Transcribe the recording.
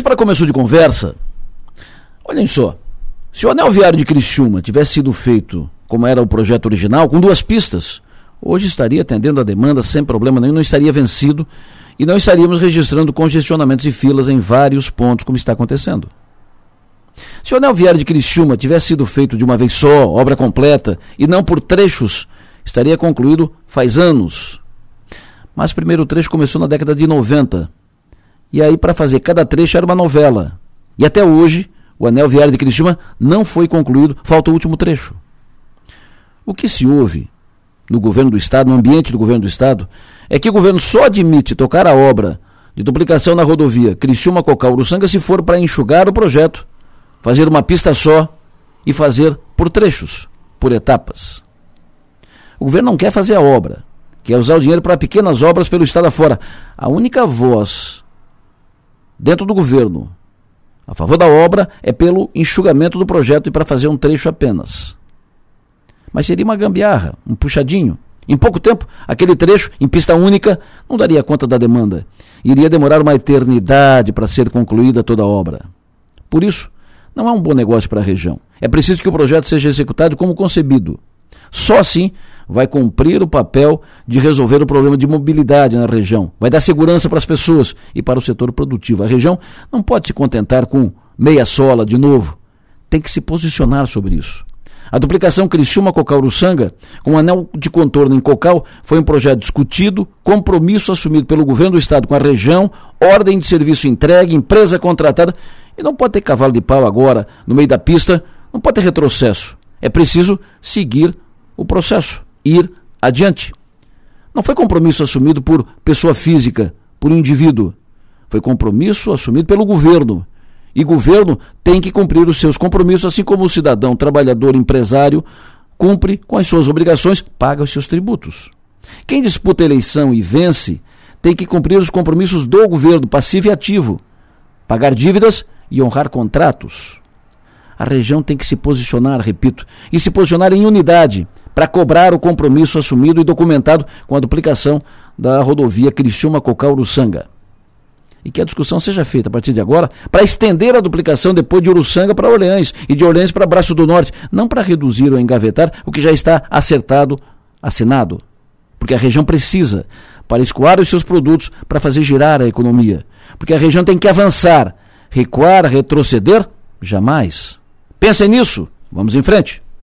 Mas para começo de conversa, olhem só. Se o anel viário de Criciúma tivesse sido feito como era o projeto original, com duas pistas, hoje estaria atendendo a demanda sem problema nenhum, não estaria vencido e não estaríamos registrando congestionamentos e filas em vários pontos, como está acontecendo. Se o anel viário de Criciúma tivesse sido feito de uma vez só, obra completa, e não por trechos, estaria concluído faz anos. Mas o primeiro trecho começou na década de 90. E aí, para fazer cada trecho, era uma novela. E até hoje, o anel viário de Criciúma não foi concluído, falta o último trecho. O que se ouve no governo do Estado, no ambiente do governo do Estado, é que o governo só admite tocar a obra de duplicação na rodovia Criciúma-Cocal-Uruçanga se for para enxugar o projeto, fazer uma pista só e fazer por trechos, por etapas. O governo não quer fazer a obra, quer usar o dinheiro para pequenas obras pelo Estado afora. A única voz dentro do governo a favor da obra é pelo enxugamento do projeto e para fazer um trecho apenas. Mas seria uma gambiarra, um puxadinho. Em pouco tempo, aquele trecho, em pista única, não daria conta da demanda. Iria demorar uma eternidade para ser concluída toda a obra. Por isso, não é um bom negócio para a região. É preciso que o projeto seja executado como concebido. Só assim vai cumprir o papel de resolver o problema de mobilidade na região. Vai dar segurança para as pessoas e para o setor produtivo. A região não pode se contentar com meia sola de novo. Tem que se posicionar sobre isso. A duplicação Criciúma-Cocal-Uruçanga, com um anel de contorno em Cocal, foi um projeto discutido, compromisso assumido pelo governo do estado com a região, ordem de serviço entregue, empresa contratada, e não pode ter cavalo de pau agora, no meio da pista, não pode ter retrocesso. É preciso seguir o processo, ir adiante. Não foi compromisso assumido por pessoa física, por indivíduo. Foi compromisso assumido pelo governo e governo tem que cumprir os seus compromissos, assim como o cidadão, trabalhador, empresário cumpre com as suas obrigações, paga os seus tributos. Quem disputa a eleição e vence tem que cumprir os compromissos do governo, passivo e ativo, pagar dívidas e honrar contratos. A região tem que se posicionar, repito, e se posicionar em unidade para cobrar o compromisso assumido e documentado com a duplicação da rodovia Criciúma-Cocal-Uruçanga e que a discussão seja feita a partir de agora para estender a duplicação depois de Uruçanga para Orleans e de Orleans para Braço do Norte, não para reduzir ou engavetar o que já está acertado, assinado. Porque a região precisa para escoar os seus produtos para fazer girar a economia. Porque a região tem que avançar, recuar, retroceder, jamais. Pensem nisso. Vamos em frente.